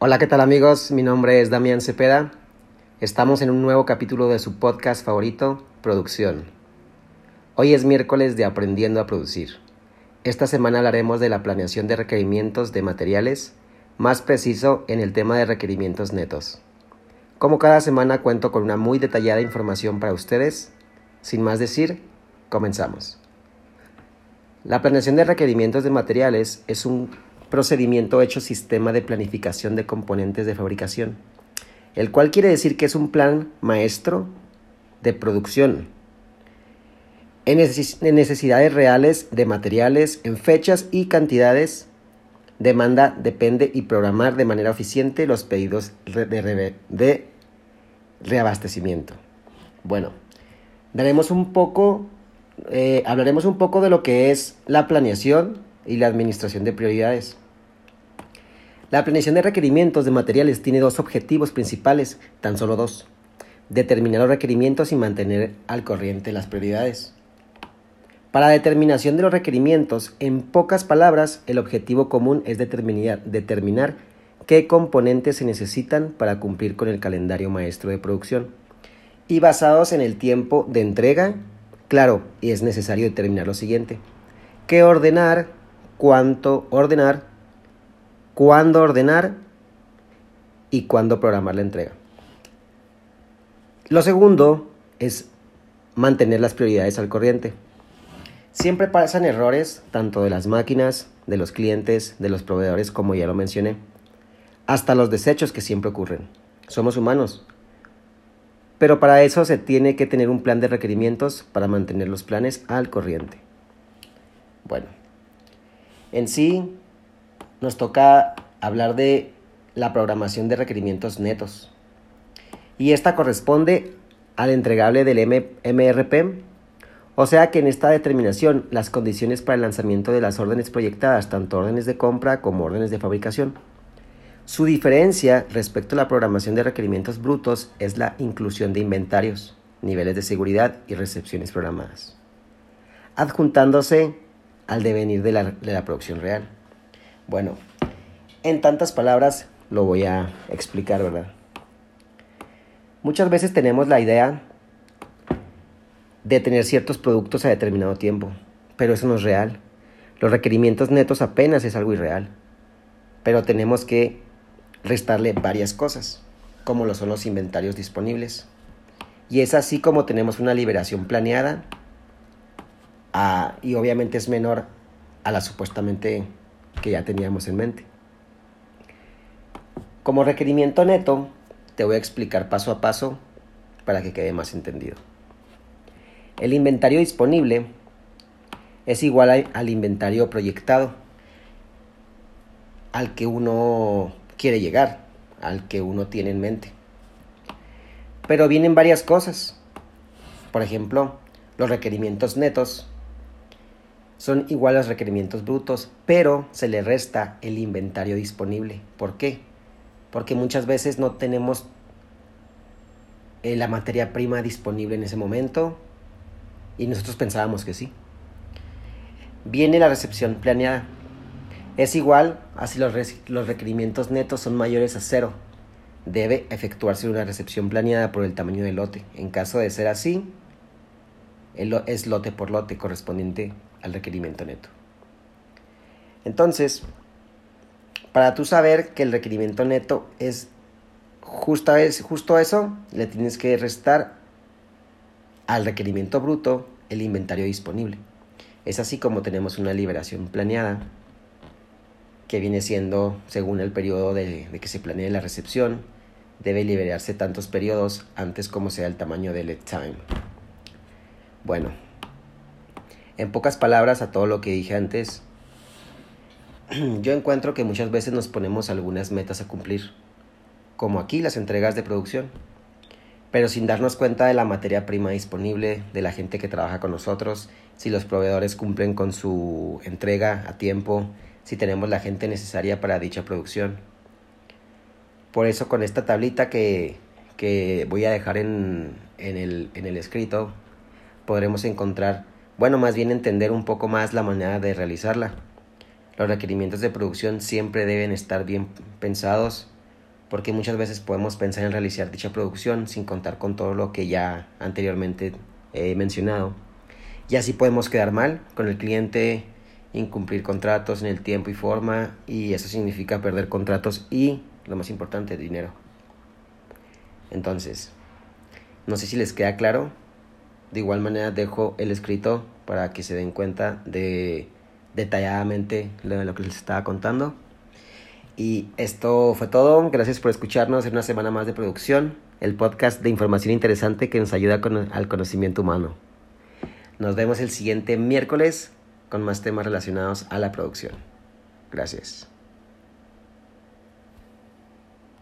Hola, ¿qué tal amigos? Mi nombre es Damián Cepeda. Estamos en un nuevo capítulo de su podcast favorito, Producción. Hoy es miércoles de Aprendiendo a Producir. Esta semana hablaremos de la planeación de requerimientos de materiales, más preciso en el tema de requerimientos netos. Como cada semana cuento con una muy detallada información para ustedes. Sin más decir, comenzamos. La planeación de requerimientos de materiales es un procedimiento hecho sistema de planificación de componentes de fabricación, el cual quiere decir que es un plan maestro de producción en necesidades reales de materiales, en fechas y cantidades, demanda, depende y programar de manera eficiente los pedidos de, reabastecimiento. Bueno, daremos un poco, eh, hablaremos un poco de lo que es la planeación y la administración de prioridades. La planeación de requerimientos de materiales tiene dos objetivos principales, tan solo dos. Determinar los requerimientos y mantener al corriente las prioridades. Para determinación de los requerimientos, en pocas palabras, el objetivo común es determinar, determinar qué componentes se necesitan para cumplir con el calendario maestro de producción. Y basados en el tiempo de entrega, claro, y es necesario determinar lo siguiente. ¿Qué ordenar? ¿Cuánto ordenar? ¿Cuándo ordenar? Y cuándo programar la entrega. Lo segundo es mantener las prioridades al corriente. Siempre pasan errores, tanto de las máquinas, de los clientes, de los proveedores, como ya lo mencioné hasta los desechos que siempre ocurren. Somos humanos. Pero para eso se tiene que tener un plan de requerimientos para mantener los planes al corriente. Bueno, en sí nos toca hablar de la programación de requerimientos netos. Y esta corresponde al entregable del MRP. O sea que en esta determinación las condiciones para el lanzamiento de las órdenes proyectadas, tanto órdenes de compra como órdenes de fabricación, su diferencia respecto a la programación de requerimientos brutos es la inclusión de inventarios, niveles de seguridad y recepciones programadas, adjuntándose al devenir de la, de la producción real. Bueno, en tantas palabras lo voy a explicar, ¿verdad? Muchas veces tenemos la idea de tener ciertos productos a determinado tiempo, pero eso no es real. Los requerimientos netos apenas es algo irreal, pero tenemos que restarle varias cosas, como lo son los inventarios disponibles. Y es así como tenemos una liberación planeada y obviamente es menor a la supuestamente que ya teníamos en mente. Como requerimiento neto, te voy a explicar paso a paso para que quede más entendido. El inventario disponible es igual al inventario proyectado, al que uno quiere llegar, al que uno tiene en mente. Pero vienen varias cosas. Por ejemplo, los requerimientos netos son iguales a los requerimientos brutos, pero se le resta el inventario disponible. ¿Por qué? Porque muchas veces no tenemos eh, la materia prima disponible en ese momento y nosotros pensábamos que sí. Viene la recepción planeada. Es igual a si los, requerimientos netos son mayores a cero. Debe efectuarse una recepción planeada por el tamaño del lote. En caso de ser así, es lote por lote correspondiente al requerimiento neto. Entonces, para tú saber que el requerimiento neto es justo eso, le tienes que restar al requerimiento bruto el inventario disponible. Es así como tenemos una liberación planeada que viene siendo, según el periodo de, que se planee la recepción, debe liberarse tantos periodos antes como sea el tamaño del lead time. Bueno, en pocas palabras a todo lo que dije antes, yo encuentro que muchas veces nos ponemos algunas metas a cumplir, como aquí las entregas de producción, pero sin darnos cuenta de la materia prima disponible, de la gente que trabaja con nosotros, si los proveedores cumplen con su entrega a tiempo, si tenemos la gente necesaria para dicha producción. Por eso con esta tablita que, voy a dejar en, el, en el escrito, podremos encontrar, bueno, más bien entender un poco más la manera de realizarla. Los requerimientos de producción siempre deben estar bien pensados porque muchas veces podemos pensar en realizar dicha producción sin contar con todo lo que ya anteriormente he mencionado. Y así podemos quedar mal con el cliente, incumplir contratos en el tiempo y forma, y eso significa perder contratos y, lo más importante, dinero. Entonces, no sé si les queda claro. De igual manera dejo el escrito para que se den cuenta de detalladamente lo, lo que les estaba contando. Y esto fue todo. Gracias por escucharnos en una semana más de producción, el podcast de información interesante que nos ayuda con, al conocimiento humano. Nos vemos el siguiente miércoles con más temas relacionados a la producción. Gracias.